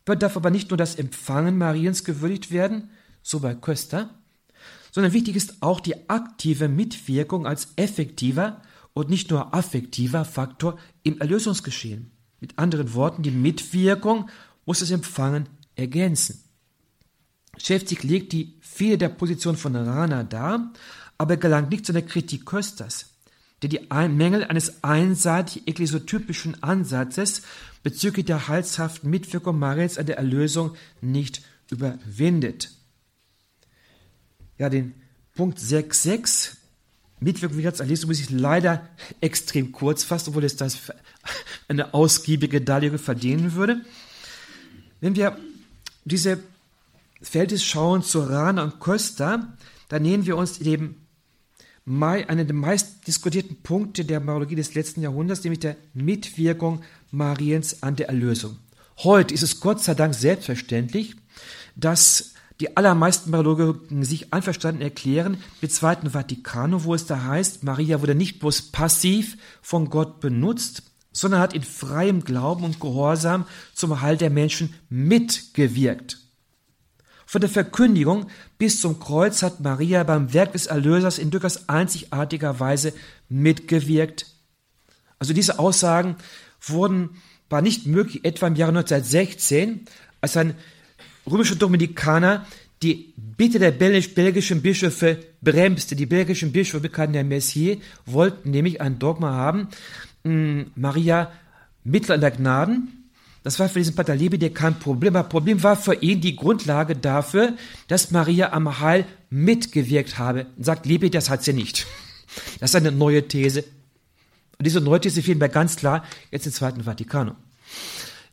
Wird darf aber nicht nur das Empfangen Mariens gewürdigt werden, so bei Köster, sondern wichtig ist auch die aktive Mitwirkung als effektiver und nicht nur affektiver Faktor im Erlösungsgeschehen. Mit anderen Worten, die Mitwirkung muss das Empfangen ergänzen. Schäfzig legt die Fehler der Position von Rana dar, aber gelangt nicht zu einer Kritik Kösters, der die Mängel eines einseitig eklesiotypischen Ansatzes bezüglich der heilshaften Mitwirkung Mariens an der Erlösung nicht überwindet. Ja, den Punkt 6.6 Mitwirkung wie als Erlesung muss ich leider extrem kurz fassen, obwohl es das eine ausgiebige Darlegung verdienen würde. Wenn wir diese Verhältnis schauen zu Rana und Costa, dann nähern wir uns dem einen der meist diskutierten Punkte der Marologie des letzten Jahrhunderts, nämlich der Mitwirkung Mariens an der Erlösung. Heute ist es Gott sei Dank selbstverständlich, dass die allermeisten Mariologen sich einverstanden erklären mit Zweiten Vatikano, wo es da heißt, Maria wurde nicht bloß passiv von Gott benutzt, sondern hat in freiem Glauben und Gehorsam zum Heil der Menschen mitgewirkt. Von der Verkündigung bis zum Kreuz hat Maria beim Werk des Erlösers in durchaus einzigartiger Weise mitgewirkt. Also diese Aussagen wurden, war nicht möglich etwa im Jahre 1916, als ein römische Dominikaner die Bitte der belgischen Bischöfe bremste. Die belgischen Bischöfe, bekannt der Messier, wollten nämlich ein Dogma haben, hm, Maria Mittler in der Gnaden. Das war für diesen Pater Lebede kein Problem. Das Problem war für ihn die Grundlage dafür, dass Maria am Heil mitgewirkt habe. Sagt Lebede, das hat sie nicht. Das ist eine neue These. Und diese neue These fiel mir ganz klar jetzt im Zweiten Vatikanum.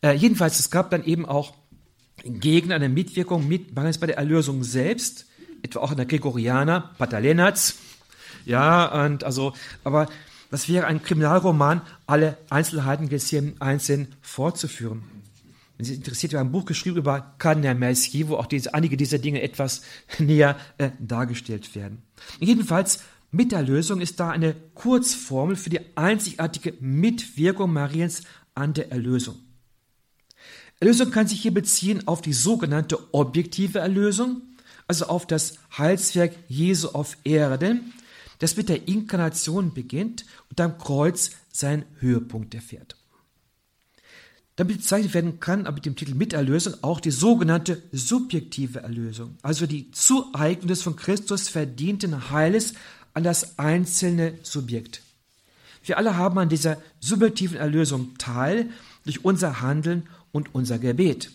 Äh, jedenfalls, es gab dann eben auch gegen eine Mitwirkung mit, bei der Erlösung selbst, etwa auch in der Gregorianer, Pater Lennartz. Ja, und also, aber das wäre ein Kriminalroman, alle Einzelheiten jetzt hier einzeln fortzuführen. Wenn Sie interessiert, wir haben ein Buch geschrieben über Cardinal Mercier, wo auch diese, einige dieser Dinge etwas näher äh, dargestellt werden. Jedenfalls, mit der Lösung ist da eine Kurzformel für die einzigartige Mitwirkung Mariens an der Erlösung. Erlösung kann sich hier beziehen auf die sogenannte objektive Erlösung, also auf das Heilswerk Jesu auf Erden, das mit der Inkarnation beginnt und am Kreuz seinen Höhepunkt erfährt. Damit bezeichnet werden kann, aber mit dem Titel Miterlösung, auch die sogenannte subjektive Erlösung, also die Zueignung des von Christus verdienten Heiles an das einzelne Subjekt. Wir alle haben an dieser subjektiven Erlösung teil durch unser Handeln und unser Gebet.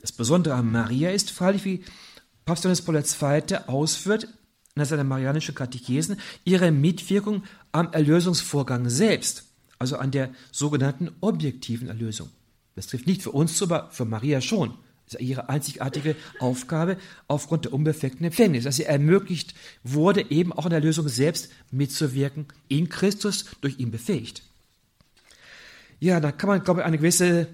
Das Besondere an Maria ist freilich, wie Papst Johannes Paul II. ausführt in seiner Marianischen Katechesen, ihre Mitwirkung am Erlösungsvorgang selbst, also an der sogenannten objektiven Erlösung. Das trifft nicht für uns zu, aber für Maria schon. Das ist ihre einzigartige Aufgabe aufgrund der unbefleckten Empfängnis, dass sie ermöglicht wurde, eben auch in der Erlösung selbst mitzuwirken, in Christus durch ihn befähigt. Ja, da kann man, glaube ich, eine gewisse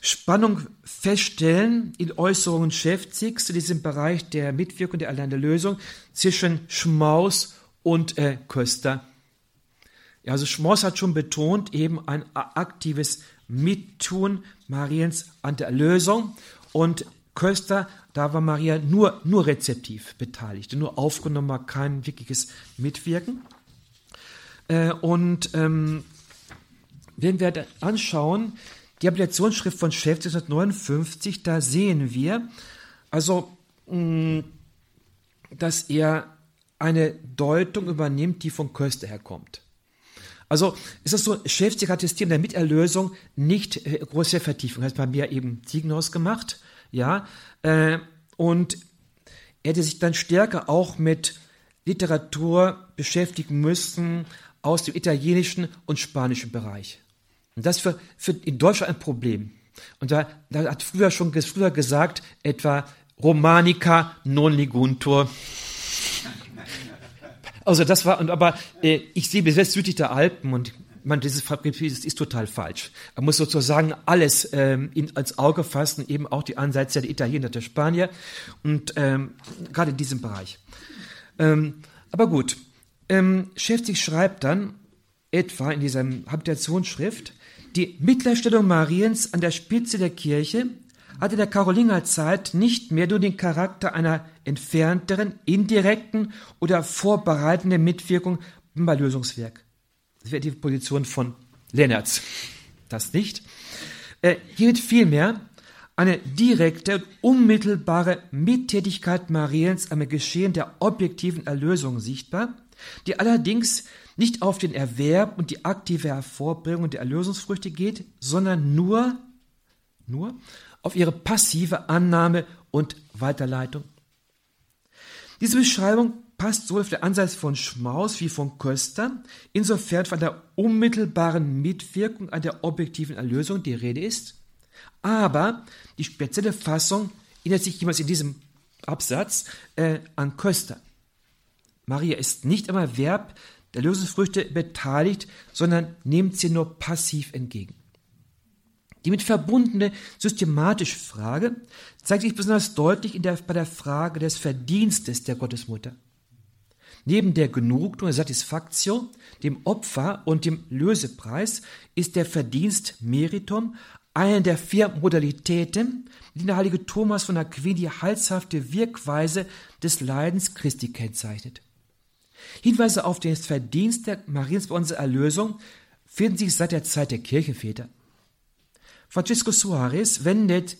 Spannung feststellen in Äußerungen Schäfzigs zu diesem Bereich der Mitwirkung der allein der Lösung zwischen Schmaus und äh, Köster. Ja, also Schmaus hat schon betont, eben ein aktives Mittun Mariens an der Erlösung und Köster, da war Maria nur, nur rezeptiv beteiligt, nur aufgenommen kein wirkliches Mitwirken. Äh, und ähm, wenn wir anschauen, die Habilitationsschrift von Schäft 1959, da sehen wir, also, mm, dass er eine Deutung übernimmt, die von Köster herkommt. Also ist es so, Schäfzig hat das Thema der Miterlösung nicht äh, große Vertiefung. Das hat bei mir eben Ziegenhaus gemacht, ja, äh, und er hätte sich dann stärker auch mit Literatur beschäftigen müssen aus dem italienischen und spanischen Bereich. Und das ist für, für in Deutschland ein Problem. Und da, da hat früher schon früher gesagt, etwa Romanica non liguntur. Also das war, und aber äh, ich sehe bis südlich der Alpen und man, dieses Prinzip ist, total falsch. Man muss sozusagen alles ähm, in, als Auge fassen, eben auch die Ansätze der Italiener, der Spanier und ähm, gerade in diesem Bereich. Ähm, aber gut, ähm, Schäfzig schreibt dann etwa in dieser Habitationsschrift, die Mittlerstellung Mariens an der Spitze der Kirche hatte der Karolingerzeit nicht mehr nur den Charakter einer entfernteren, indirekten oder vorbereitenden Mitwirkung beim Erlösungswerk. Das wäre die Position von Lennertz. Das nicht. Äh, hier wird vielmehr eine direkte und unmittelbare Mittätigkeit Mariens am Geschehen der objektiven Erlösung sichtbar, die allerdings nicht auf den Erwerb und die aktive Hervorbringung der Erlösungsfrüchte geht, sondern nur, nur auf ihre passive Annahme und Weiterleitung. Diese Beschreibung passt sowohl auf den Ansatz von Schmaus wie von Köster, insofern von der unmittelbaren Mitwirkung an der objektiven Erlösung die Rede ist, aber die spezielle Fassung erinnert sich jemals in diesem Absatz äh, an Köster. Maria ist nicht einmal Verb der Lösungsfrüchte beteiligt, sondern nimmt sie nur passiv entgegen. Die mit verbundene systematische Frage zeigt sich besonders deutlich der, bei der Frage des Verdienstes der Gottesmutter. Neben der Genugtuung, der Satisfaktio, dem Opfer und dem Lösepreis ist der Verdienst Meritum eine der vier Modalitäten, die der heilige Thomas von Aquin die heilshafte Wirkweise des Leidens Christi kennzeichnet. Hinweise auf das Verdienst der Mariens bei unserer Erlösung finden sich seit der Zeit der Kirchenväter. Francisco Suarez wendet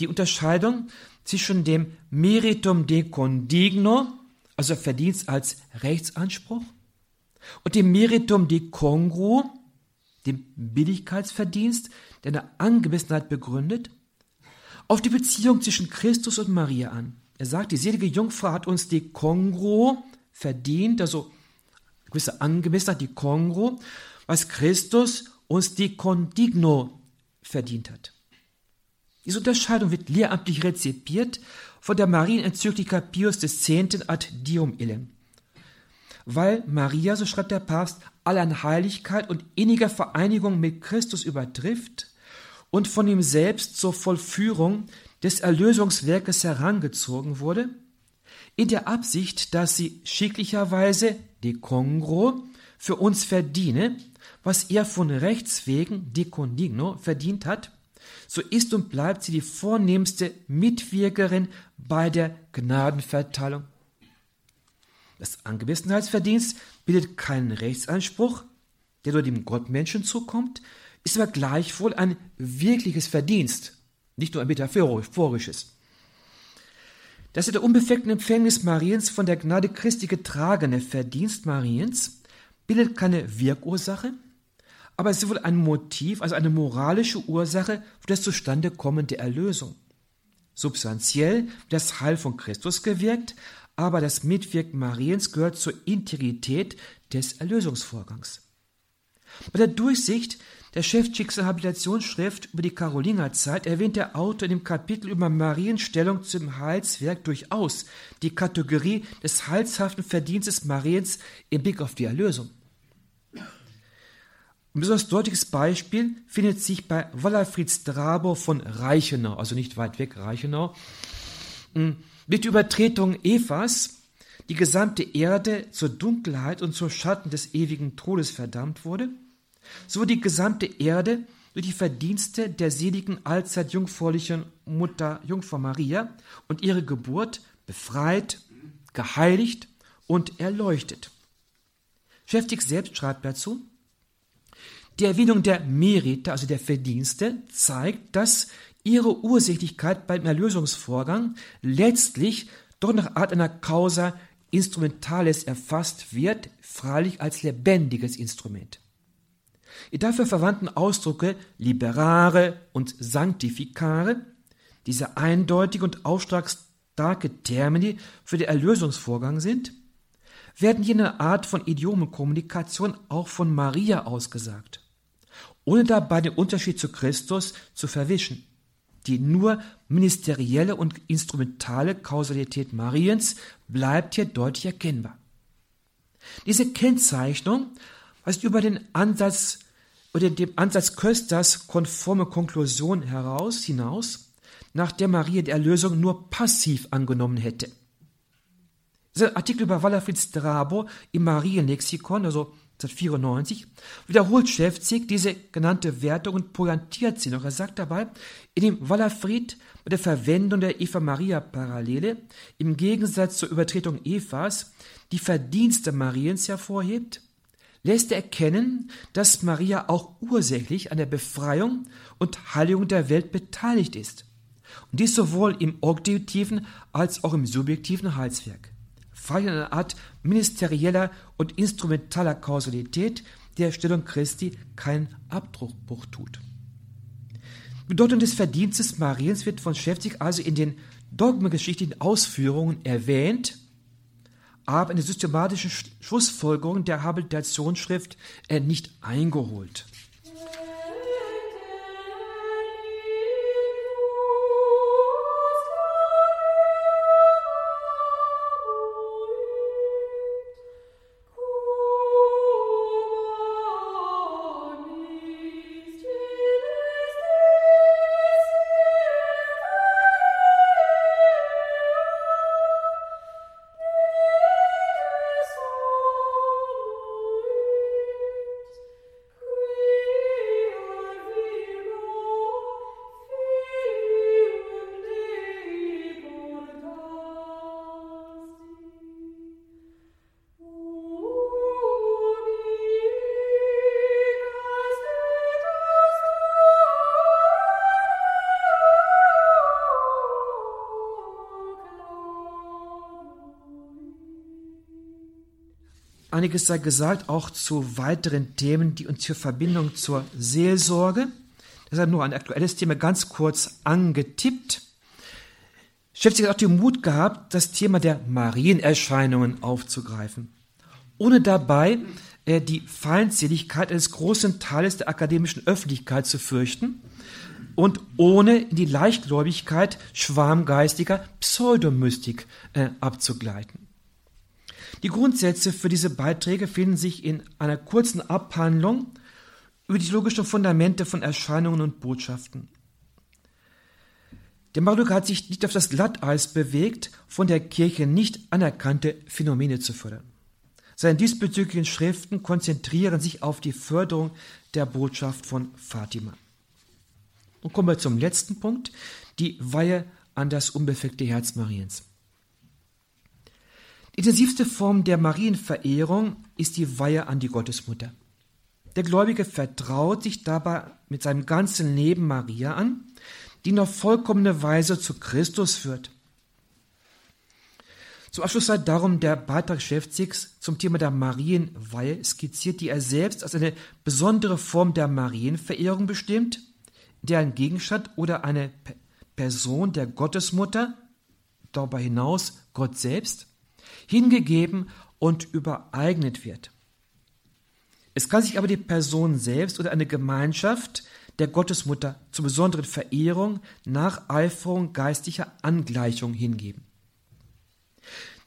die Unterscheidung zwischen dem Meritum de condigno, also Verdienst als Rechtsanspruch, und dem Meritum de congruo, dem Billigkeitsverdienst, der eine Angemessenheit begründet, auf die Beziehung zwischen Christus und Maria an. Er sagt, die selige Jungfrau hat uns de congruo, verdient, also gewisse Angemessenheit, die Kongro, was Christus uns die Condigno verdient hat. Diese Unterscheidung wird lehramtlich rezipiert von der Marienenzyklika Pius X. ad Dium illem. Weil Maria, so schreibt der Papst, alle an Heiligkeit und inniger Vereinigung mit Christus übertrifft und von ihm selbst zur Vollführung des Erlösungswerkes herangezogen wurde, in der Absicht, dass sie schicklicherweise de congro für uns verdiene, was er von Rechts wegen de condigno verdient hat, so ist und bleibt sie die vornehmste Mitwirkerin bei der Gnadenverteilung. Das Angemessenheitsverdienst bildet keinen Rechtsanspruch, der nur dem Gottmenschen zukommt, ist aber gleichwohl ein wirkliches Verdienst, nicht nur ein metaphorisches. Das in der unbefleckten Empfängnis Mariens von der Gnade Christi getragene Verdienst Mariens bildet keine Wirkursache, aber es ist wohl ein Motiv, also eine moralische Ursache für das Zustandekommen der Erlösung. Substanziell wird das Heil von Christus gewirkt, aber das Mitwirken Mariens gehört zur Integrität des Erlösungsvorgangs. Bei der Durchsicht der Schäftschickser Habilitationsschrift über die Karolingerzeit erwähnt der Autor in dem Kapitel über Mariens Stellung zum Heilswerk durchaus die Kategorie des heilshaften Verdienstes Mariens im Blick auf die Erlösung. Ein besonders deutliches Beispiel findet sich bei Wallerfried Strabo von Reichenau, also nicht weit weg Reichenau. Hm, mit Übertretung Evas die gesamte Erde zur Dunkelheit und zum Schatten des ewigen Todes verdammt wurde, so die gesamte Erde durch die Verdienste der seligen allzeit jungfräulichen Mutter Jungfrau Maria und ihre Geburt befreit, geheiligt und erleuchtet. Schäftig selbst schreibt dazu, die Erwähnung der Merite, also der Verdienste, zeigt, dass ihre Ursächlichkeit beim Erlösungsvorgang letztlich doch nach Art einer Causa Instrumentalis erfasst wird, freilich als lebendiges Instrument. Die dafür verwandten Ausdrücke liberare und sanctificare, diese eindeutige und auftragsstarke Termini für den Erlösungsvorgang sind, werden jene Art von Idiomenkommunikation auch von Maria ausgesagt ohne dabei den Unterschied zu Christus zu verwischen. Die nur ministerielle und instrumentale Kausalität Mariens bleibt hier deutlich erkennbar. Diese Kennzeichnung weist über den Ansatz oder dem Ansatz Kösters konforme Konklusion heraus hinaus, nach der Maria die Erlösung nur passiv angenommen hätte. Dieser Artikel über Walafrid Strabo im Marienlexikon, also 1994, wiederholt Schäfzig diese genannte Wertung und pointiert sie noch. Er sagt dabei, in dem Wallerfried bei der Verwendung der Eva-Maria-Parallele im Gegensatz zur Übertretung Evas die Verdienste Mariens hervorhebt, lässt er erkennen, dass Maria auch ursächlich an der Befreiung und Heiligung der Welt beteiligt ist. Und dies sowohl im objektiven als auch im subjektiven Heilswerk freilich eine Art ministerieller und instrumentaler Kausalität, der Stellung Christi keinen Abdruckbruch tut. Die Bedeutung des Verdienstes Mariens wird von Schäfzig also in den dogmengeschichtlichen Ausführungen erwähnt, aber in der systematischen Schlussfolgerung der Habilitationsschrift nicht eingeholt. Einiges sei gesagt auch zu weiteren Themen, die uns hier Verbindung zur Seelsorge. Deshalb nur ein aktuelles Thema ganz kurz angetippt. Schäfzig hat auch den Mut gehabt, das Thema der Marienerscheinungen aufzugreifen, ohne dabei äh, die Feindseligkeit eines großen Teiles der akademischen Öffentlichkeit zu fürchten. und ohne in die Leichtgläubigkeit schwarmgeistiger Pseudomystik äh, abzugleiten. Die Grundsätze für diese Beiträge finden sich in einer kurzen Abhandlung über die logischen Fundamente von Erscheinungen und Botschaften. Der Marduk hat sich nicht auf das Glatteis bewegt, von der Kirche nicht anerkannte Phänomene zu fördern. Seine diesbezüglichen Schriften konzentrieren sich auf die Förderung der Botschaft von Fatima. Und kommen wir zum letzten Punkt, die Weihe an das unbefleckte Herz Mariens. Die intensivste Form der Marienverehrung ist die Weihe an die Gottesmutter. Der Gläubige vertraut sich dabei mit seinem ganzen Leben Maria an, die in auf vollkommene Weise zu Christus führt. Zum Abschluss sei darum der Beitrag Schäfzigs zum Thema der Marienweihe skizziert, die er selbst als eine besondere Form der Marienverehrung bestimmt, der ein Gegenstand oder eine Person der Gottesmutter, darüber hinaus Gott selbst, hingegeben und übereignet wird. Es kann sich aber die Person selbst oder eine Gemeinschaft der Gottesmutter zur besonderen Verehrung, Nacheiferung, geistlicher Angleichung hingeben.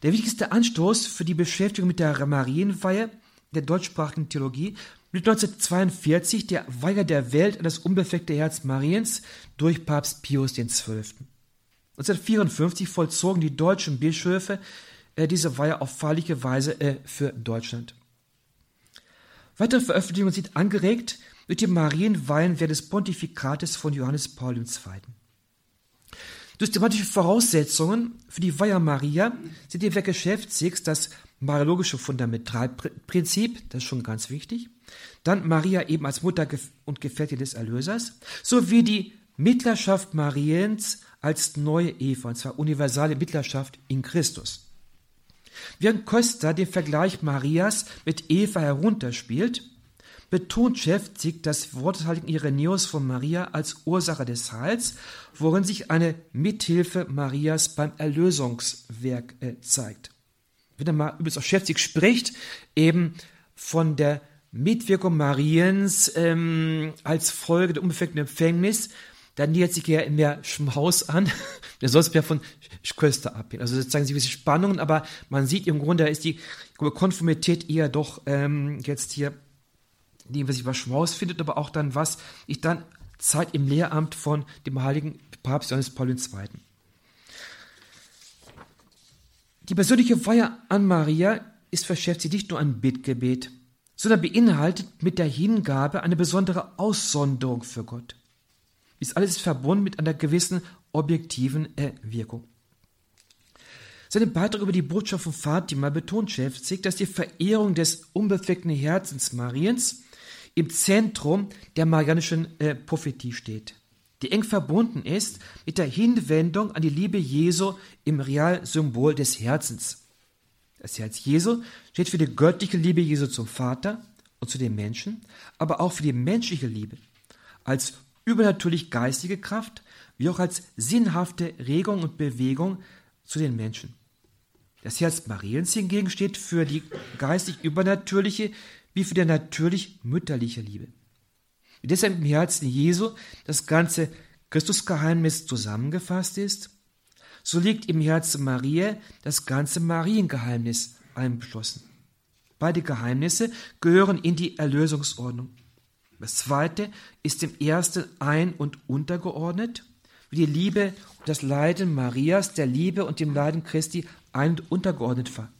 Der wichtigste Anstoß für die Beschäftigung mit der Marienweihe der deutschsprachigen Theologie blieb 1942 der Weihe der Welt an das unbefleckte Herz Mariens durch Papst Pius XII. 1954 vollzogen die deutschen Bischöfe äh, diese Weihe auf feierliche Weise äh, für Deutschland. Weitere Veröffentlichungen sind angeregt durch die Marienweihen während des Pontifikates von Johannes Paul II. Systematische Voraussetzungen für die Weihe Maria sind die Werke Schäfzigs, das mariologische Fundamentalprinzip, das ist schon ganz wichtig, dann Maria eben als Mutter und Gefährtin des Erlösers, sowie die Mittlerschaft Mariens als neue Eva, und zwar universale Mittlerschaft in Christus. Während Costa den Vergleich Marias mit Eva herunterspielt, betont Schäfzig das Worthalten Irenäus von Maria als Ursache des Heils, worin sich eine Mithilfe Marias beim Erlösungswerk äh, zeigt. Wenn er mal übrigens auch Schäfzig spricht, eben von der Mitwirkung Mariens ähm, als Folge der unbefleckten Empfängnis, dann nähert sich ja mehr Schmaus an, der sonst mehr von Köster abgehen. Also sozusagen gewisse Spannungen, aber man sieht im Grunde, da ist die Konformität eher doch ähm, jetzt hier dem, was ich was Schmaus findet, aber auch dann, was ich dann Zeit im Lehramt von dem heiligen Papst Johannes Paul II. Die persönliche Weihe an Maria ist verschärft sie nicht nur ein Bittgebet, sondern beinhaltet mit der Hingabe eine besondere Aussonderung für Gott. Dies alles ist verbunden mit einer gewissen objektiven Wirkung. Seinen Beitrag über die Botschaft von Fatima betont Schäfzig, dass die Verehrung des unbefleckten Herzens Mariens im Zentrum der marianischen äh, Prophetie steht, die eng verbunden ist mit der Hinwendung an die Liebe Jesu im Realsymbol des Herzens. Das Herz Jesu steht für die göttliche Liebe Jesu zum Vater und zu den Menschen, aber auch für die menschliche Liebe als übernatürlich geistige Kraft, wie auch als sinnhafte Regung und Bewegung zu den Menschen. Das Herz Mariens hingegen steht für die geistig übernatürliche wie für die natürlich mütterliche Liebe. Wie deshalb im Herzen Jesu das ganze Christusgeheimnis zusammengefasst ist, so liegt im Herzen Maria das ganze Mariengeheimnis einbeschlossen. Beide Geheimnisse gehören in die Erlösungsordnung. Das zweite ist dem ersten ein- und untergeordnet, wie die Liebe und das Leiden Marias der Liebe und dem Leiden Christi ein- und untergeordnet war.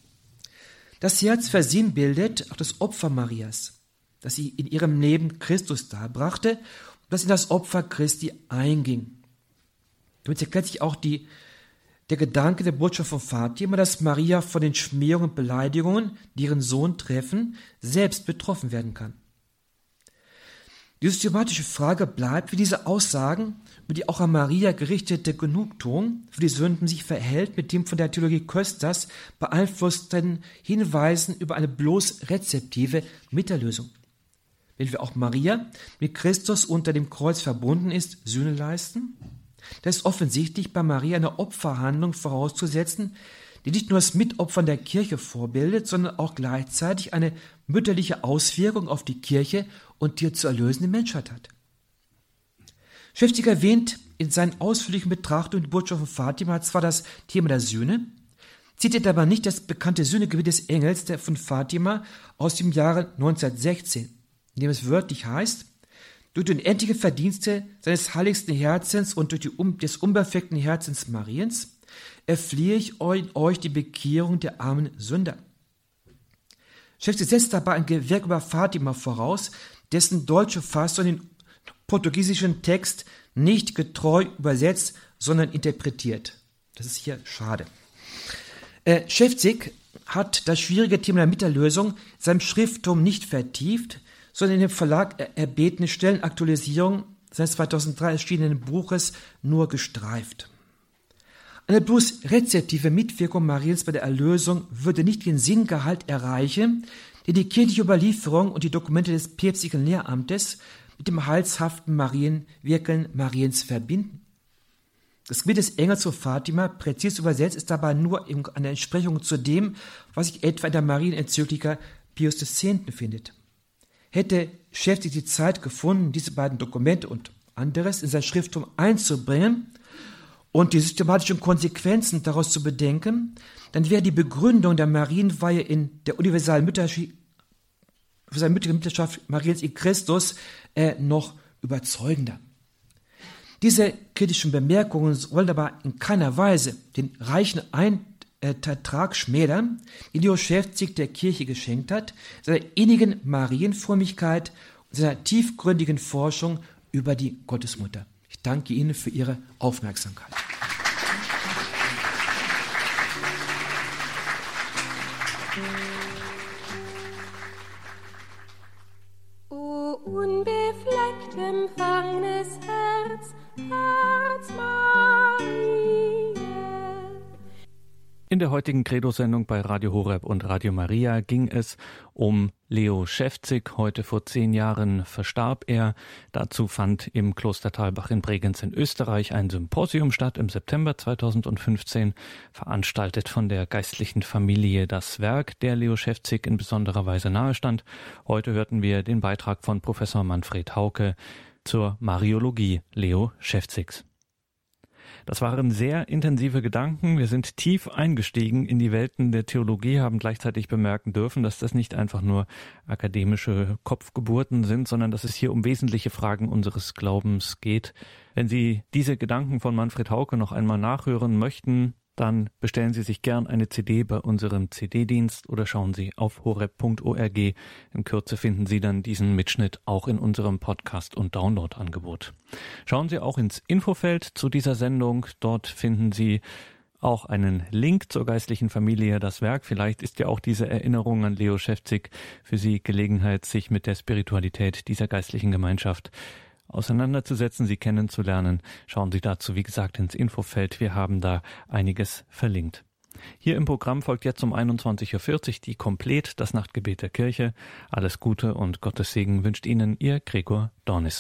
Das Herz versinnbildet auch das Opfer Marias, das sie in ihrem Leben Christus darbrachte und das in das Opfer Christi einging. Damit erklärt sich auch die, der Gedanke der Botschaft von Fatima, dass Maria von den Schmähungen und Beleidigungen, die ihren Sohn treffen, selbst betroffen werden kann. Die systematische Frage bleibt, wie diese Aussagen über die auch an Maria gerichtete Genugtuung für die Sünden sich verhält mit dem von der Theologie Kösters beeinflussten Hinweisen über eine bloß rezeptive Miterlösung. Wenn wir auch Maria mit Christus unter dem Kreuz verbunden ist, Sühne leisten, da ist offensichtlich bei Maria eine Opferhandlung vorauszusetzen, die nicht nur das Mitopfern der Kirche vorbildet, sondern auch gleichzeitig eine mütterliche Auswirkung auf die Kirche und die zu erlösende Menschheit hat. Schäftig erwähnt in seinen ausführlichen Betrachtungen die Botschaft von Fatima zwar das Thema der Sühne, zitiert aber nicht das bekannte Sühnegebiet des Engels von Fatima aus dem Jahre 1916, in dem es wörtlich heißt, durch die unendliche Verdienste seines heiligsten Herzens und durch die des unperfekten Herzens Mariens erflehe ich euch die Bekehrung der armen Sünder. Schäfte setzt dabei ein Gewerk über Fatima voraus, dessen deutsche Fassung den portugiesischen Text nicht getreu übersetzt, sondern interpretiert. Das ist hier schade. Äh, Schäfzig hat das schwierige Thema der Mitterlösung seinem Schrifttum nicht vertieft, sondern in dem Verlag erbetene Stellenaktualisierung seines 2003 erschienenen Buches nur gestreift. Eine bloß rezeptive Mitwirkung Mariens bei der Erlösung würde nicht den Sinngehalt erreichen, den die kirchliche Überlieferung und die Dokumente des päpstlichen Lehramtes mit dem heilshaften Marienwirken Mariens verbinden. Das Gebiet des Engels zu Fatima, präzis übersetzt, ist dabei nur eine Entsprechung zu dem, was sich etwa in der Marienenzyklika Pius X. findet. Hätte Schäftig die Zeit gefunden, diese beiden Dokumente und anderes in sein Schrifttum einzubringen und die systematischen Konsequenzen daraus zu bedenken, dann wäre die Begründung der Marienweihe in der universalen Mütterschaft, Mutterschaft Mariens in Christus äh, noch überzeugender. Diese kritischen Bemerkungen wollen aber in keiner Weise den reichen Eintrag schmälern, den Leo Schäfzig der Kirche geschenkt hat, seiner innigen Marienfrömmigkeit und seiner tiefgründigen Forschung über die Gottesmutter. Ich danke Ihnen für Ihre Aufmerksamkeit. O unbefleckt empfangenes Herz, Herz Maria. In der heutigen Credo-Sendung bei Radio Horeb und Radio Maria ging es um Leo Schäfzig. Heute vor zehn Jahren verstarb er. Dazu fand im Kloster Talbach in Bregenz in Österreich ein Symposium statt im September 2015, veranstaltet von der geistlichen Familie Das Werk, der Leo Schäfzig in besonderer Weise nahestand. Heute hörten wir den Beitrag von Professor Manfred Hauke zur Mariologie Leo Schäfzigs. Das waren sehr intensive Gedanken. Wir sind tief eingestiegen in die Welten der Theologie, haben gleichzeitig bemerken dürfen, dass das nicht einfach nur akademische Kopfgeburten sind, sondern dass es hier um wesentliche Fragen unseres Glaubens geht. Wenn Sie diese Gedanken von Manfred Hauke noch einmal nachhören möchten, dann bestellen Sie sich gern eine CD bei unserem CD-Dienst oder schauen Sie auf horeb.org. In Kürze finden Sie dann diesen Mitschnitt auch in unserem Podcast- und Download-Angebot. Schauen Sie auch ins Infofeld zu dieser Sendung. Dort finden Sie auch einen Link zur geistlichen Familie, das Werk. Vielleicht ist ja auch diese Erinnerung an Leo Schäfzig für Sie Gelegenheit, sich mit der Spiritualität dieser geistlichen Gemeinschaft auseinanderzusetzen, sie kennenzulernen. Schauen Sie dazu, wie gesagt, ins Infofeld. Wir haben da einiges verlinkt. Hier im Programm folgt jetzt um 21.40 Uhr die Komplett, das Nachtgebet der Kirche. Alles Gute und Gottes Segen wünscht Ihnen Ihr Gregor Dornis.